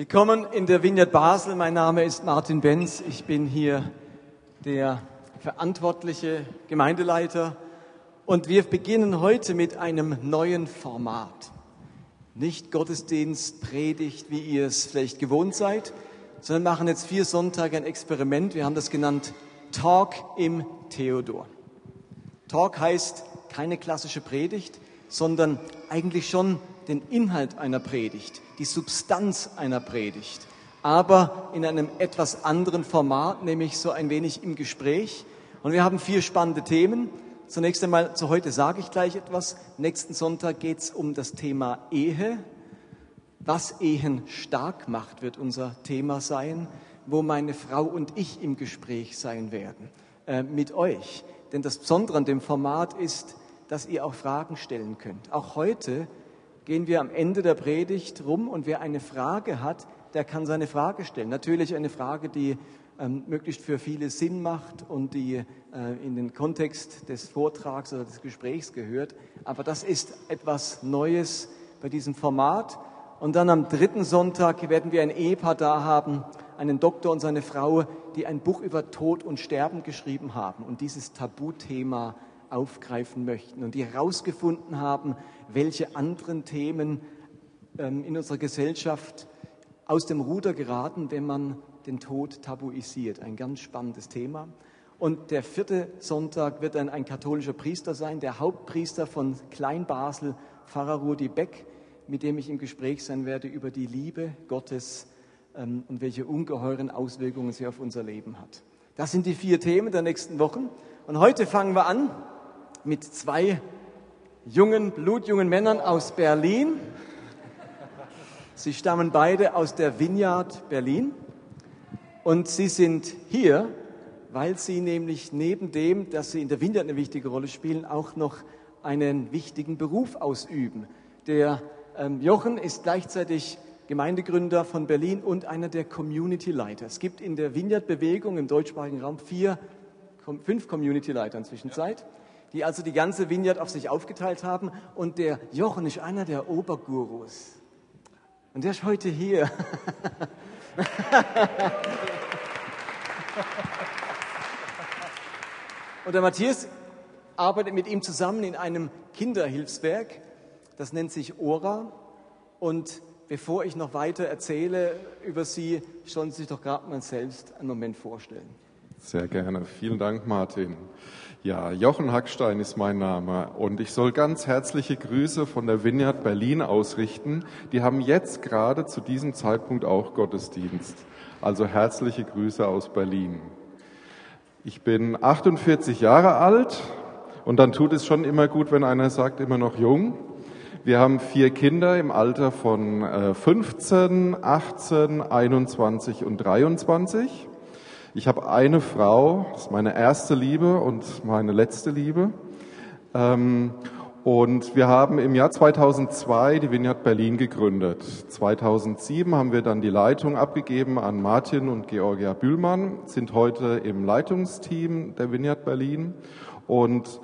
Willkommen in der Vineyard Basel. Mein Name ist Martin Benz. Ich bin hier der verantwortliche Gemeindeleiter und wir beginnen heute mit einem neuen Format. Nicht Gottesdienst, Predigt, wie ihr es vielleicht gewohnt seid, sondern machen jetzt vier Sonntage ein Experiment. Wir haben das genannt Talk im Theodor. Talk heißt keine klassische Predigt, sondern eigentlich schon den Inhalt einer Predigt, die Substanz einer Predigt, aber in einem etwas anderen Format, nämlich so ein wenig im Gespräch. Und wir haben vier spannende Themen. Zunächst einmal, zu heute sage ich gleich etwas. Nächsten Sonntag geht es um das Thema Ehe. Was Ehen stark macht, wird unser Thema sein, wo meine Frau und ich im Gespräch sein werden äh, mit euch. Denn das Besondere an dem Format ist, dass ihr auch Fragen stellen könnt. Auch heute gehen wir am Ende der Predigt rum und wer eine Frage hat, der kann seine Frage stellen. Natürlich eine Frage, die ähm, möglichst für viele Sinn macht und die äh, in den Kontext des Vortrags oder des Gesprächs gehört. Aber das ist etwas Neues bei diesem Format. Und dann am dritten Sonntag werden wir ein Ehepaar da haben, einen Doktor und seine Frau, die ein Buch über Tod und Sterben geschrieben haben und dieses Tabuthema aufgreifen möchten und die herausgefunden haben, welche anderen Themen ähm, in unserer Gesellschaft aus dem Ruder geraten, wenn man den Tod tabuisiert. Ein ganz spannendes Thema. Und der vierte Sonntag wird dann ein katholischer Priester sein, der Hauptpriester von Kleinbasel, Pfarrer Rudi Beck, mit dem ich im Gespräch sein werde über die Liebe Gottes ähm, und welche ungeheuren Auswirkungen sie auf unser Leben hat. Das sind die vier Themen der nächsten Wochen. Und heute fangen wir an mit zwei jungen, blutjungen Männern aus Berlin. Sie stammen beide aus der Vineyard Berlin. Und sie sind hier, weil sie nämlich neben dem, dass sie in der Vineyard eine wichtige Rolle spielen, auch noch einen wichtigen Beruf ausüben. Der ähm, Jochen ist gleichzeitig Gemeindegründer von Berlin und einer der Community-Leiter. Es gibt in der Vineyard-Bewegung im deutschsprachigen Raum vier, fünf Community-Leiter inzwischen Zeit, die also die ganze Vineyard auf sich aufgeteilt haben. Und der Jochen ist einer der Obergurus. Und der ist heute hier. Und der Matthias arbeitet mit ihm zusammen in einem Kinderhilfswerk, das nennt sich Ora. Und bevor ich noch weiter erzähle über sie, sollen Sie sich doch gerade mal selbst einen Moment vorstellen. Sehr gerne. Vielen Dank, Martin. Ja, Jochen Hackstein ist mein Name und ich soll ganz herzliche Grüße von der Vineyard Berlin ausrichten. Die haben jetzt gerade zu diesem Zeitpunkt auch Gottesdienst. Also herzliche Grüße aus Berlin. Ich bin 48 Jahre alt und dann tut es schon immer gut, wenn einer sagt, immer noch jung. Wir haben vier Kinder im Alter von 15, 18, 21 und 23. Ich habe eine Frau, das ist meine erste Liebe und meine letzte Liebe. Ähm, und wir haben im Jahr 2002 die Vineyard Berlin gegründet. 2007 haben wir dann die Leitung abgegeben an Martin und Georgia Bühlmann, sind heute im Leitungsteam der Vineyard Berlin. Und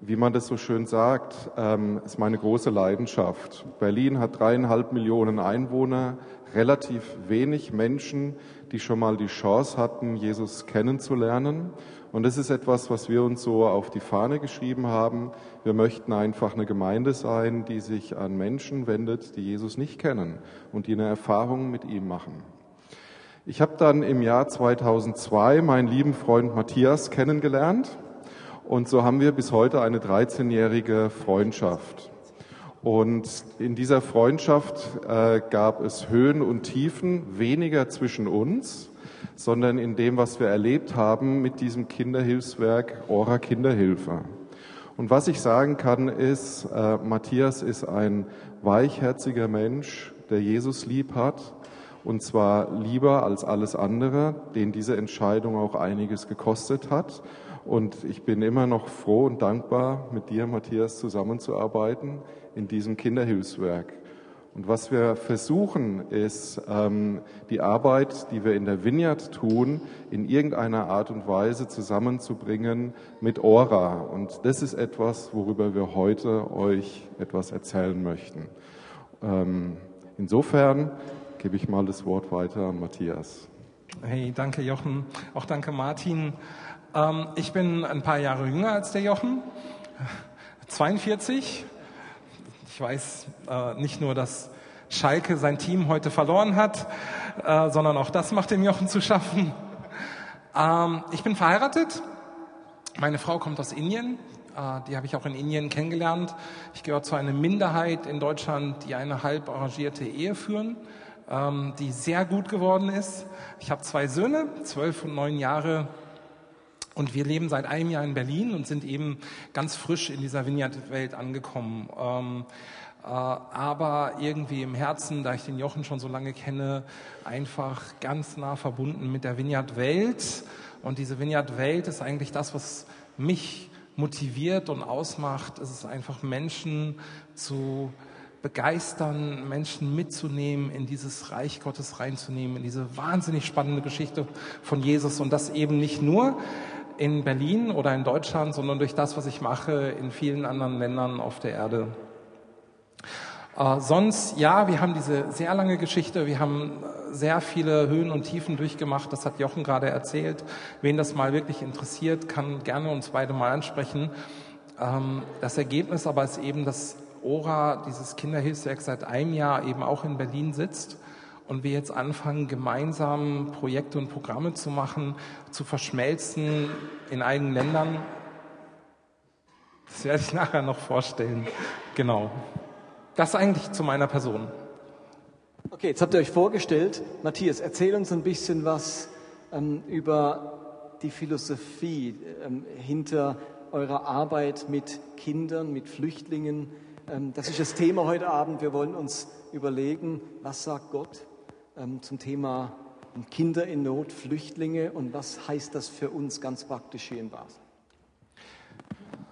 wie man das so schön sagt, ähm, ist meine große Leidenschaft. Berlin hat dreieinhalb Millionen Einwohner, relativ wenig Menschen, die schon mal die Chance hatten, Jesus kennenzulernen. Und das ist etwas, was wir uns so auf die Fahne geschrieben haben. Wir möchten einfach eine Gemeinde sein, die sich an Menschen wendet, die Jesus nicht kennen und die eine Erfahrung mit ihm machen. Ich habe dann im Jahr 2002 meinen lieben Freund Matthias kennengelernt und so haben wir bis heute eine 13-jährige Freundschaft. Und in dieser Freundschaft äh, gab es Höhen und Tiefen, weniger zwischen uns, sondern in dem, was wir erlebt haben mit diesem Kinderhilfswerk Ora Kinderhilfe. Und was ich sagen kann, ist, äh, Matthias ist ein weichherziger Mensch, der Jesus lieb hat, und zwar lieber als alles andere, den diese Entscheidung auch einiges gekostet hat. Und ich bin immer noch froh und dankbar, mit dir, Matthias, zusammenzuarbeiten in diesem Kinderhilfswerk. Und was wir versuchen, ist, ähm, die Arbeit, die wir in der Vineyard tun, in irgendeiner Art und Weise zusammenzubringen mit Ora. Und das ist etwas, worüber wir heute euch etwas erzählen möchten. Ähm, insofern gebe ich mal das Wort weiter an Matthias. Hey, danke Jochen. Auch danke Martin. Ähm, ich bin ein paar Jahre jünger als der Jochen. 42. Ich weiß äh, nicht nur, dass Schalke sein Team heute verloren hat, äh, sondern auch das macht dem Jochen zu schaffen. Ähm, ich bin verheiratet. Meine Frau kommt aus Indien. Äh, die habe ich auch in Indien kennengelernt. Ich gehöre zu einer Minderheit in Deutschland, die eine halb arrangierte Ehe führen, ähm, die sehr gut geworden ist. Ich habe zwei Söhne, zwölf und neun Jahre. Und wir leben seit einem Jahr in Berlin und sind eben ganz frisch in dieser Vineyard-Welt angekommen. Ähm, äh, aber irgendwie im Herzen, da ich den Jochen schon so lange kenne, einfach ganz nah verbunden mit der Vineyard-Welt. Und diese Vineyard-Welt ist eigentlich das, was mich motiviert und ausmacht. Es ist einfach Menschen zu begeistern, Menschen mitzunehmen, in dieses Reich Gottes reinzunehmen, in diese wahnsinnig spannende Geschichte von Jesus und das eben nicht nur in Berlin oder in Deutschland, sondern durch das, was ich mache in vielen anderen Ländern auf der Erde. Äh, sonst, ja, wir haben diese sehr lange Geschichte, wir haben äh, sehr viele Höhen und Tiefen durchgemacht, das hat Jochen gerade erzählt. Wen das mal wirklich interessiert, kann gerne uns beide mal ansprechen. Ähm, das Ergebnis aber ist eben, dass ORA, dieses Kinderhilfswerk, seit einem Jahr eben auch in Berlin sitzt und wir jetzt anfangen, gemeinsam Projekte und Programme zu machen, zu verschmelzen in einigen Ländern. Das werde ich nachher noch vorstellen. Genau. Das eigentlich zu meiner Person. Okay, jetzt habt ihr euch vorgestellt. Matthias, erzähl uns ein bisschen was ähm, über die Philosophie ähm, hinter eurer Arbeit mit Kindern, mit Flüchtlingen. Ähm, das ist das Thema heute Abend. Wir wollen uns überlegen, was sagt Gott ähm, zum Thema Kinder in Not, Flüchtlinge und was heißt das für uns ganz praktisch hier in Basel?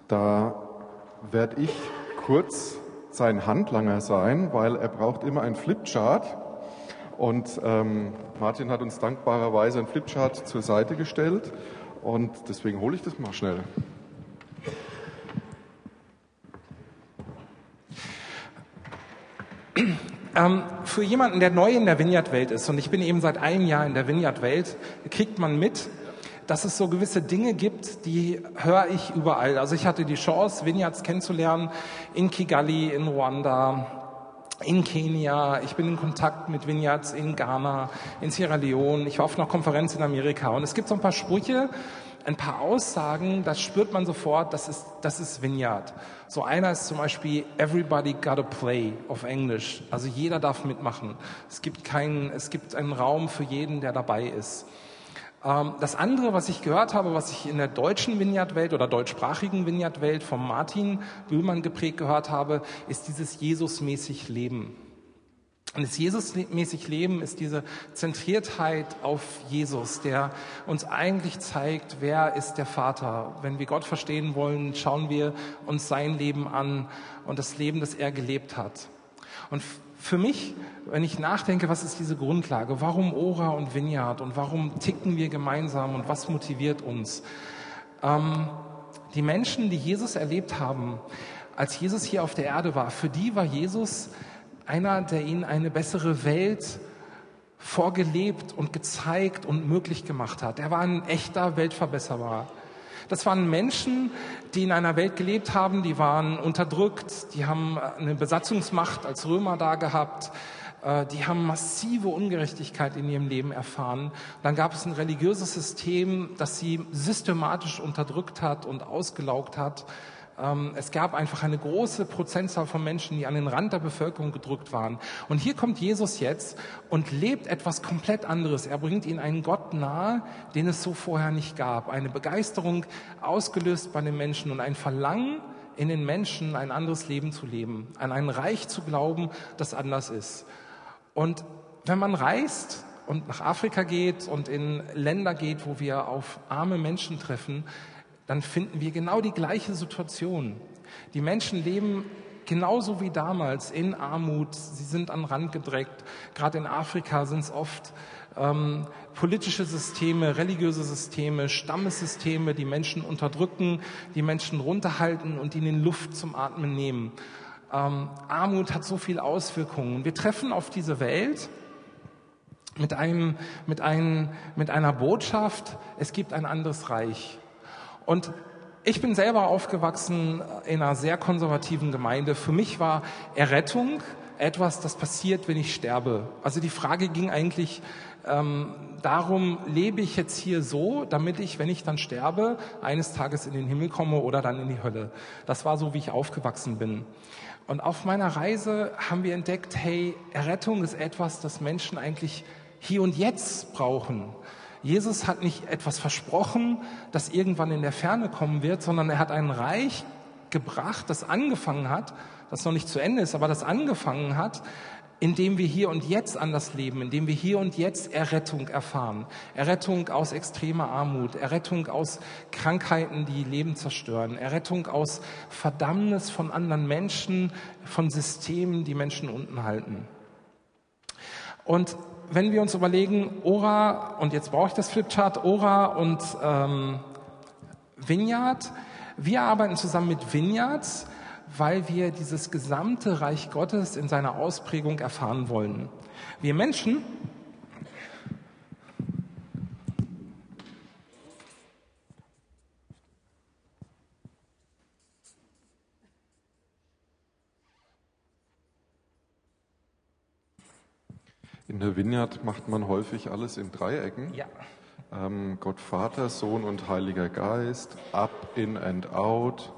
Da werde ich kurz sein Handlanger sein, weil er braucht immer ein Flipchart. Und ähm, Martin hat uns dankbarerweise ein Flipchart zur Seite gestellt und deswegen hole ich das mal schnell. Ähm, für jemanden, der neu in der Vineyard-Welt ist, und ich bin eben seit einem Jahr in der Vineyard-Welt, kriegt man mit, dass es so gewisse Dinge gibt, die höre ich überall. Also ich hatte die Chance, Vineyards kennenzulernen in Kigali, in Ruanda, in Kenia, ich bin in Kontakt mit Vineyards in Ghana, in Sierra Leone, ich war auf einer Konferenz in Amerika. Und es gibt so ein paar Sprüche, ein paar Aussagen, das spürt man sofort, das ist, das ist Vineyard. So einer ist zum Beispiel Everybody gotta play auf Englisch. Also jeder darf mitmachen. Es gibt keinen, es gibt einen Raum für jeden, der dabei ist. Ähm, das andere, was ich gehört habe, was ich in der deutschen Vineyard-Welt oder deutschsprachigen Vineyard-Welt von Martin Bühlmann geprägt gehört habe, ist dieses Jesus-mäßig Leben. Und das Jesusmäßig Leben ist diese Zentriertheit auf Jesus, der uns eigentlich zeigt, wer ist der Vater. Wenn wir Gott verstehen wollen, schauen wir uns sein Leben an und das Leben, das er gelebt hat. Und für mich, wenn ich nachdenke, was ist diese Grundlage? Warum Ora und Vineyard? Und warum ticken wir gemeinsam? Und was motiviert uns? Ähm, die Menschen, die Jesus erlebt haben, als Jesus hier auf der Erde war, für die war Jesus einer, der ihnen eine bessere Welt vorgelebt und gezeigt und möglich gemacht hat. Er war ein echter Weltverbesserer. Das waren Menschen, die in einer Welt gelebt haben, die waren unterdrückt, die haben eine Besatzungsmacht als Römer da gehabt, äh, die haben massive Ungerechtigkeit in ihrem Leben erfahren. Dann gab es ein religiöses System, das sie systematisch unterdrückt hat und ausgelaugt hat. Ähm, es gab einfach eine große Prozentzahl von Menschen, die an den Rand der Bevölkerung gedrückt waren. Und hier kommt Jesus jetzt und lebt etwas komplett anderes. Er bringt ihnen einen Gott nahe, den es so vorher nicht gab. Eine Begeisterung ausgelöst bei den Menschen und ein Verlangen in den Menschen, ein anderes Leben zu leben, an ein Reich zu glauben, das anders ist. Und wenn man reist und nach Afrika geht und in Länder geht, wo wir auf arme Menschen treffen, dann finden wir genau die gleiche Situation. Die Menschen leben genauso wie damals in Armut, sie sind an den Rand gedrängt. Gerade in Afrika sind es oft ähm, politische Systeme, religiöse Systeme, Stammessysteme, die Menschen unterdrücken, die Menschen runterhalten und ihnen Luft zum Atmen nehmen. Ähm, Armut hat so viele Auswirkungen. Wir treffen auf diese Welt mit, einem, mit, einem, mit einer Botschaft, es gibt ein anderes Reich. Und ich bin selber aufgewachsen in einer sehr konservativen Gemeinde. Für mich war Errettung etwas, das passiert, wenn ich sterbe. Also die Frage ging eigentlich ähm, darum, lebe ich jetzt hier so, damit ich, wenn ich dann sterbe, eines Tages in den Himmel komme oder dann in die Hölle. Das war so, wie ich aufgewachsen bin. Und auf meiner Reise haben wir entdeckt, hey, Errettung ist etwas, das Menschen eigentlich hier und jetzt brauchen. Jesus hat nicht etwas versprochen, das irgendwann in der Ferne kommen wird, sondern er hat ein Reich gebracht, das angefangen hat, das noch nicht zu Ende ist, aber das angefangen hat, indem wir hier und jetzt anders leben, indem wir hier und jetzt Errettung erfahren. Errettung aus extremer Armut, Errettung aus Krankheiten, die Leben zerstören, Errettung aus Verdammnis von anderen Menschen, von Systemen, die Menschen unten halten. Und wenn wir uns überlegen, Ora, und jetzt brauche ich das Flipchart, Ora und ähm, Vineyard, wir arbeiten zusammen mit Vineyards, weil wir dieses gesamte Reich Gottes in seiner Ausprägung erfahren wollen. Wir Menschen In der Vineyard macht man häufig alles in Dreiecken. Ja. Ähm, Gott Vater, Sohn und Heiliger Geist, up, in and out.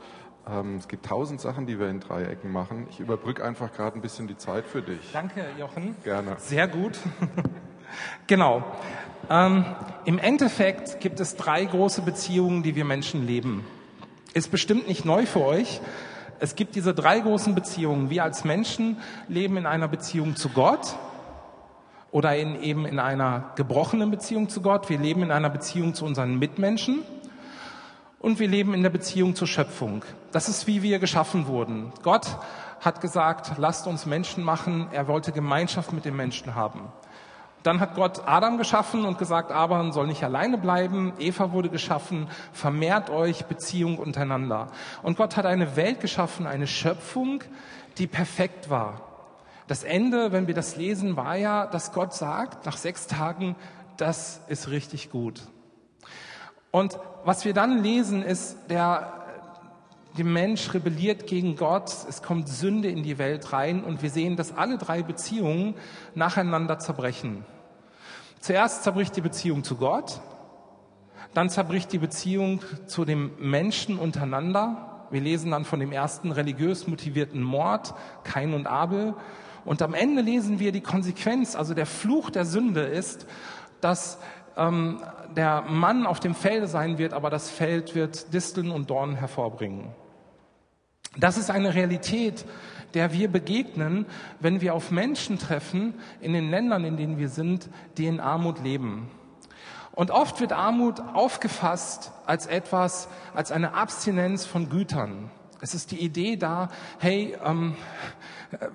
Ähm, es gibt tausend Sachen, die wir in Dreiecken machen. Ich überbrücke einfach gerade ein bisschen die Zeit für dich. Danke, Jochen. Gerne. Sehr gut. genau. Ähm, Im Endeffekt gibt es drei große Beziehungen, die wir Menschen leben. Ist bestimmt nicht neu für euch. Es gibt diese drei großen Beziehungen. Wir als Menschen leben in einer Beziehung zu Gott oder in, eben in einer gebrochenen Beziehung zu Gott. Wir leben in einer Beziehung zu unseren Mitmenschen und wir leben in der Beziehung zur Schöpfung. Das ist, wie wir geschaffen wurden. Gott hat gesagt, lasst uns Menschen machen. Er wollte Gemeinschaft mit den Menschen haben. Dann hat Gott Adam geschaffen und gesagt, Adam soll nicht alleine bleiben. Eva wurde geschaffen, vermehrt euch Beziehung untereinander. Und Gott hat eine Welt geschaffen, eine Schöpfung, die perfekt war. Das Ende, wenn wir das lesen, war ja, dass Gott sagt, nach sechs Tagen, das ist richtig gut. Und was wir dann lesen, ist, der, der Mensch rebelliert gegen Gott, es kommt Sünde in die Welt rein und wir sehen, dass alle drei Beziehungen nacheinander zerbrechen. Zuerst zerbricht die Beziehung zu Gott, dann zerbricht die Beziehung zu dem Menschen untereinander. Wir lesen dann von dem ersten religiös motivierten Mord, Kain und Abel. Und am Ende lesen wir die Konsequenz, also der Fluch der Sünde ist, dass ähm, der Mann auf dem Felde sein wird, aber das Feld wird Disteln und Dornen hervorbringen. Das ist eine Realität, der wir begegnen, wenn wir auf Menschen treffen in den Ländern, in denen wir sind, die in Armut leben. Und oft wird Armut aufgefasst als etwas, als eine Abstinenz von Gütern. Es ist die Idee da, hey, ähm,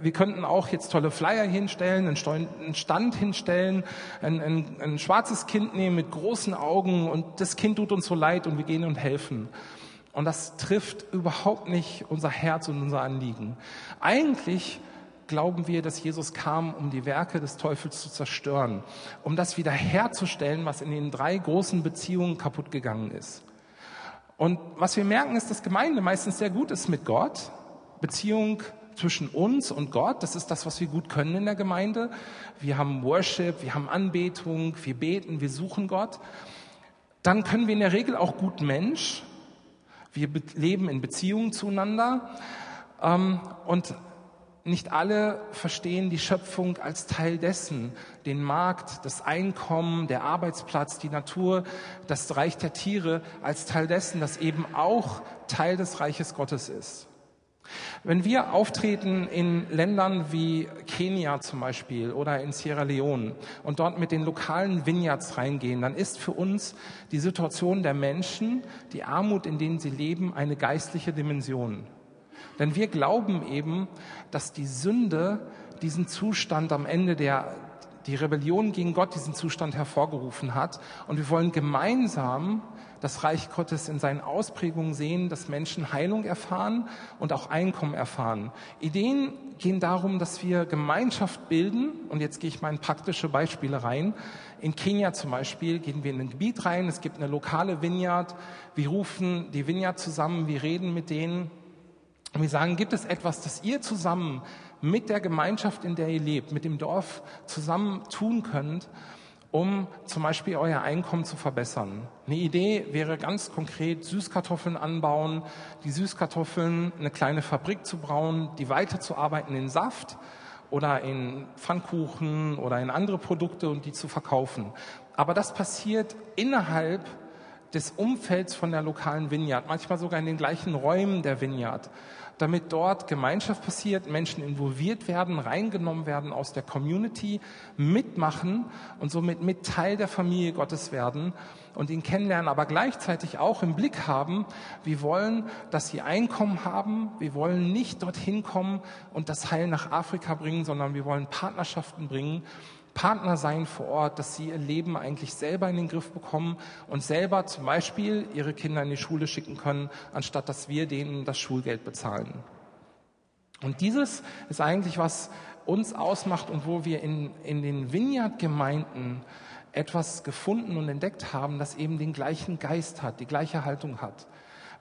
wir könnten auch jetzt tolle Flyer hinstellen, einen Stand hinstellen, ein, ein, ein schwarzes Kind nehmen mit großen Augen und das Kind tut uns so leid und wir gehen und helfen. Und das trifft überhaupt nicht unser Herz und unser Anliegen. Eigentlich glauben wir, dass Jesus kam, um die Werke des Teufels zu zerstören, um das wiederherzustellen, was in den drei großen Beziehungen kaputt gegangen ist. Und was wir merken, ist, dass Gemeinde meistens sehr gut ist mit Gott, Beziehung zwischen uns und Gott. Das ist das, was wir gut können in der Gemeinde. Wir haben Worship, wir haben Anbetung, wir beten, wir suchen Gott. Dann können wir in der Regel auch gut Mensch. Wir leben in Beziehungen zueinander. Ähm, und nicht alle verstehen die Schöpfung als Teil dessen, den Markt, das Einkommen, der Arbeitsplatz, die Natur, das Reich der Tiere als Teil dessen, das eben auch Teil des Reiches Gottes ist. Wenn wir auftreten in Ländern wie Kenia zum Beispiel oder in Sierra Leone und dort mit den lokalen Vineyards reingehen, dann ist für uns die Situation der Menschen, die Armut, in denen sie leben, eine geistliche Dimension. Denn wir glauben eben, dass die Sünde diesen Zustand am Ende der, die Rebellion gegen Gott diesen Zustand hervorgerufen hat. Und wir wollen gemeinsam das Reich Gottes in seinen Ausprägungen sehen, dass Menschen Heilung erfahren und auch Einkommen erfahren. Ideen gehen darum, dass wir Gemeinschaft bilden. Und jetzt gehe ich mal in praktische Beispiele rein. In Kenia zum Beispiel gehen wir in ein Gebiet rein. Es gibt eine lokale Vineyard. Wir rufen die Vineyard zusammen. Wir reden mit denen. Und wir sagen, gibt es etwas, das ihr zusammen mit der Gemeinschaft, in der ihr lebt, mit dem Dorf zusammen tun könnt, um zum Beispiel euer Einkommen zu verbessern. Eine Idee wäre ganz konkret Süßkartoffeln anbauen, die Süßkartoffeln eine kleine Fabrik zu brauen, die weiterzuarbeiten in Saft oder in Pfannkuchen oder in andere Produkte und die zu verkaufen. Aber das passiert innerhalb des Umfelds von der lokalen Vineyard, manchmal sogar in den gleichen Räumen der Vineyard damit dort Gemeinschaft passiert, Menschen involviert werden, reingenommen werden aus der Community, mitmachen und somit mit Teil der Familie Gottes werden und ihn kennenlernen, aber gleichzeitig auch im Blick haben, wir wollen, dass sie Einkommen haben, wir wollen nicht dorthin kommen und das Heil nach Afrika bringen, sondern wir wollen Partnerschaften bringen, Partner sein vor Ort, dass sie ihr Leben eigentlich selber in den Griff bekommen und selber zum Beispiel ihre Kinder in die Schule schicken können, anstatt dass wir denen das Schulgeld bezahlen. Und dieses ist eigentlich, was uns ausmacht und wo wir in, in den Vineyard-Gemeinden etwas gefunden und entdeckt haben, das eben den gleichen Geist hat, die gleiche Haltung hat.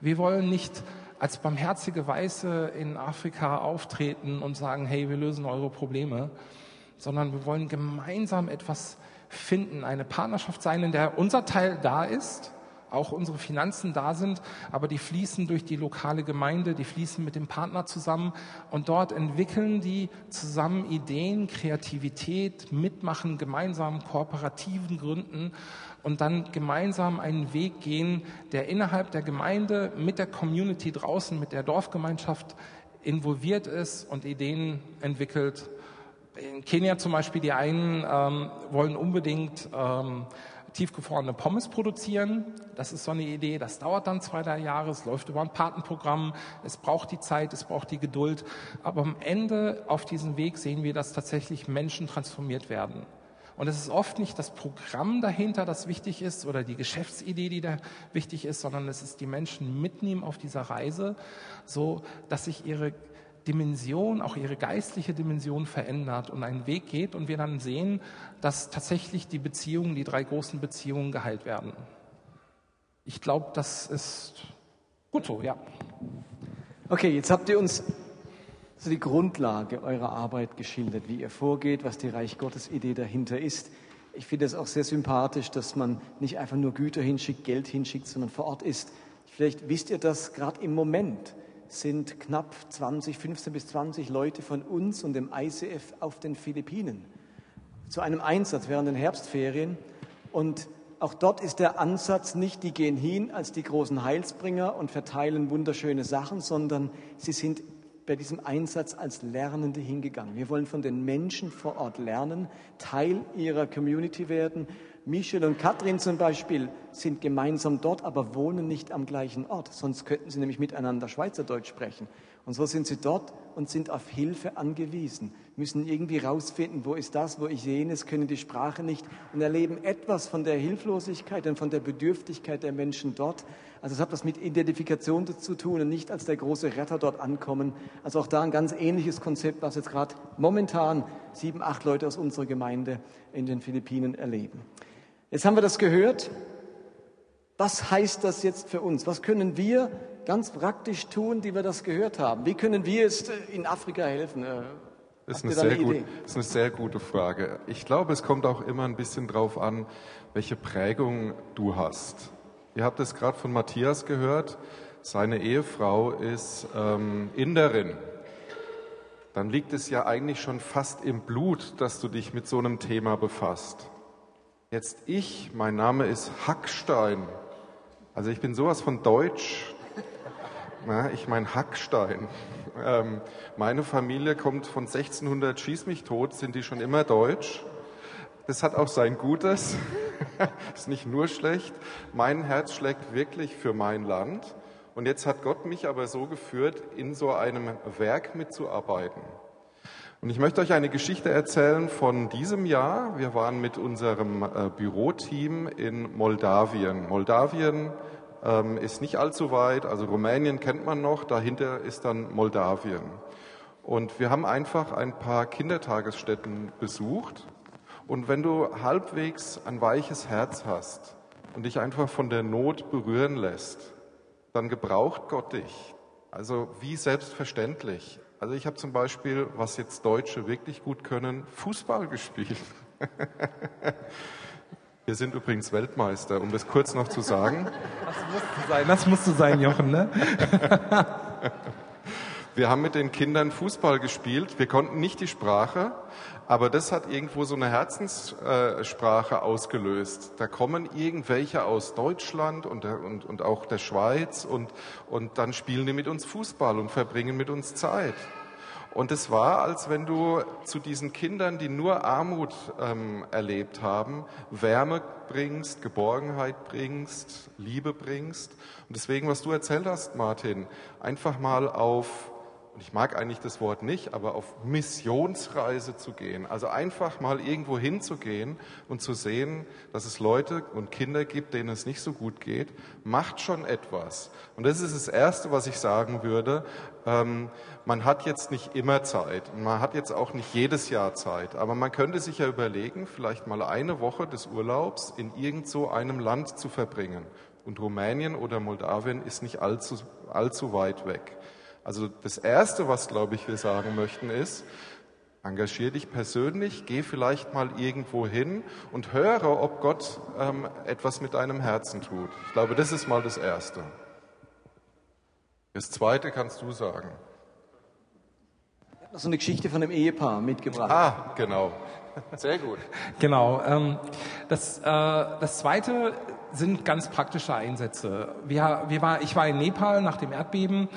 Wir wollen nicht als barmherzige Weiße in Afrika auftreten und sagen, hey, wir lösen eure Probleme, sondern wir wollen gemeinsam etwas finden, eine Partnerschaft sein, in der unser Teil da ist, auch unsere Finanzen da sind, aber die fließen durch die lokale Gemeinde, die fließen mit dem Partner zusammen und dort entwickeln die zusammen Ideen, Kreativität, mitmachen, gemeinsam kooperativen Gründen und dann gemeinsam einen Weg gehen, der innerhalb der Gemeinde mit der Community draußen, mit der Dorfgemeinschaft involviert ist und Ideen entwickelt in Kenia zum Beispiel, die einen ähm, wollen unbedingt ähm, tiefgefrorene Pommes produzieren. Das ist so eine Idee, das dauert dann zwei, drei Jahre, es läuft über ein Patenprogramm, es braucht die Zeit, es braucht die Geduld. Aber am Ende auf diesem Weg sehen wir, dass tatsächlich Menschen transformiert werden. Und es ist oft nicht das Programm dahinter, das wichtig ist, oder die Geschäftsidee, die da wichtig ist, sondern es ist die Menschen mitnehmen auf dieser Reise, so dass sich ihre Dimension, auch ihre geistliche Dimension verändert und einen Weg geht und wir dann sehen, dass tatsächlich die Beziehungen, die drei großen Beziehungen geheilt werden. Ich glaube, das ist gut so, ja. Okay, jetzt habt ihr uns so die Grundlage eurer Arbeit geschildert, wie ihr vorgeht, was die Reich Gottes Idee dahinter ist. Ich finde es auch sehr sympathisch, dass man nicht einfach nur Güter hinschickt, Geld hinschickt, sondern vor Ort ist. Vielleicht wisst ihr das gerade im Moment sind knapp 20, 15 bis 20 Leute von uns und dem ICF auf den Philippinen zu einem Einsatz während den Herbstferien. Und auch dort ist der Ansatz nicht, die gehen hin als die großen Heilsbringer und verteilen wunderschöne Sachen, sondern sie sind bei diesem Einsatz als Lernende hingegangen. Wir wollen von den Menschen vor Ort lernen, Teil ihrer Community werden Michel und Katrin zum Beispiel sind gemeinsam dort, aber wohnen nicht am gleichen Ort. Sonst könnten sie nämlich miteinander Schweizerdeutsch sprechen. Und so sind sie dort und sind auf Hilfe angewiesen, müssen irgendwie rausfinden, wo ist das, wo ich jenes, können die Sprache nicht und erleben etwas von der Hilflosigkeit und von der Bedürftigkeit der Menschen dort. Also es hat was mit Identifikation zu tun und nicht als der große Retter dort ankommen. Also auch da ein ganz ähnliches Konzept, was jetzt gerade momentan sieben, acht Leute aus unserer Gemeinde in den Philippinen erleben. Jetzt haben wir das gehört. Was heißt das jetzt für uns? Was können wir ganz praktisch tun, die wir das gehört haben? Wie können wir jetzt äh, in Afrika helfen? Äh, das ist, eine sehr eine gut, ist eine sehr gute Frage. Ich glaube, es kommt auch immer ein bisschen drauf an, welche Prägung du hast. Ihr habt es gerade von Matthias gehört. Seine Ehefrau ist ähm, Inderin. Dann liegt es ja eigentlich schon fast im Blut, dass du dich mit so einem Thema befasst. Jetzt ich, mein Name ist Hackstein. Also ich bin sowas von Deutsch. Na, ich mein Hackstein. Ähm, meine Familie kommt von 1600 Schieß mich tot, sind die schon immer deutsch. Das hat auch sein Gutes. ist nicht nur schlecht. Mein Herz schlägt wirklich für mein Land. Und jetzt hat Gott mich aber so geführt, in so einem Werk mitzuarbeiten. Und ich möchte euch eine Geschichte erzählen von diesem Jahr. Wir waren mit unserem äh, Büroteam in Moldawien. Moldawien ähm, ist nicht allzu weit, also Rumänien kennt man noch, dahinter ist dann Moldawien. Und wir haben einfach ein paar Kindertagesstätten besucht. Und wenn du halbwegs ein weiches Herz hast und dich einfach von der Not berühren lässt, dann gebraucht Gott dich. Also wie selbstverständlich. Also ich habe zum Beispiel, was jetzt Deutsche wirklich gut können, Fußball gespielt. Wir sind übrigens Weltmeister, um das kurz noch zu sagen. Das musste sein, das musste sein, Jochen, ne? Wir haben mit den Kindern Fußball gespielt. Wir konnten nicht die Sprache, aber das hat irgendwo so eine Herzenssprache ausgelöst. Da kommen irgendwelche aus Deutschland und, und, und auch der Schweiz und, und dann spielen die mit uns Fußball und verbringen mit uns Zeit. Und es war, als wenn du zu diesen Kindern, die nur Armut ähm, erlebt haben, Wärme bringst, Geborgenheit bringst, Liebe bringst. Und deswegen, was du erzählt hast, Martin, einfach mal auf und ich mag eigentlich das Wort nicht, aber auf Missionsreise zu gehen. Also einfach mal irgendwo hinzugehen und zu sehen, dass es Leute und Kinder gibt, denen es nicht so gut geht, macht schon etwas. Und das ist das Erste, was ich sagen würde. Ähm, man hat jetzt nicht immer Zeit und man hat jetzt auch nicht jedes Jahr Zeit, aber man könnte sich ja überlegen, vielleicht mal eine Woche des Urlaubs in irgend so einem Land zu verbringen. Und Rumänien oder Moldawien ist nicht allzu, allzu weit weg. Also das Erste, was, glaube ich, wir sagen möchten, ist, engagier dich persönlich, geh vielleicht mal irgendwo hin und höre, ob Gott ähm, etwas mit deinem Herzen tut. Ich glaube, das ist mal das Erste. Das Zweite kannst du sagen. Ich habe noch so eine Geschichte von einem Ehepaar mitgebracht. Ah, genau. Sehr gut. Genau. Ähm, das, äh, das Zweite sind ganz praktische Einsätze. Wir, wir war, ich war in Nepal nach dem Erdbeben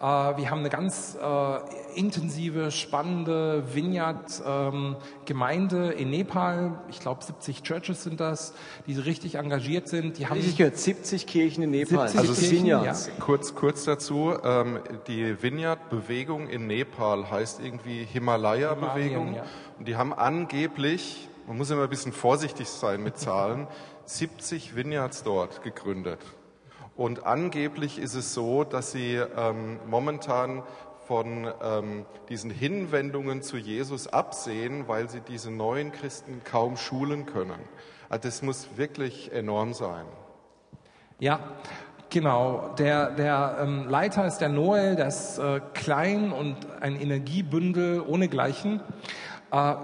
wir haben eine ganz äh, intensive, spannende Vineyard-Gemeinde ähm, in Nepal. Ich glaube, 70 Churches sind das, die richtig engagiert sind. Die haben ich gehört, 70 Kirchen in Nepal. 70 also Kirchen, Vineyards. Ja. Kurz, kurz dazu, ähm, die Vineyard-Bewegung in Nepal heißt irgendwie Himalaya-Bewegung. Ja. Und die haben angeblich, man muss immer ein bisschen vorsichtig sein mit Zahlen, 70 Vineyards dort gegründet. Und angeblich ist es so, dass sie ähm, momentan von ähm, diesen Hinwendungen zu Jesus absehen, weil sie diese neuen Christen kaum schulen können. Also das muss wirklich enorm sein. Ja, Genau, der, der ähm, Leiter ist der Noel, der ist äh, klein und ein Energiebündel ohnegleichen. Äh,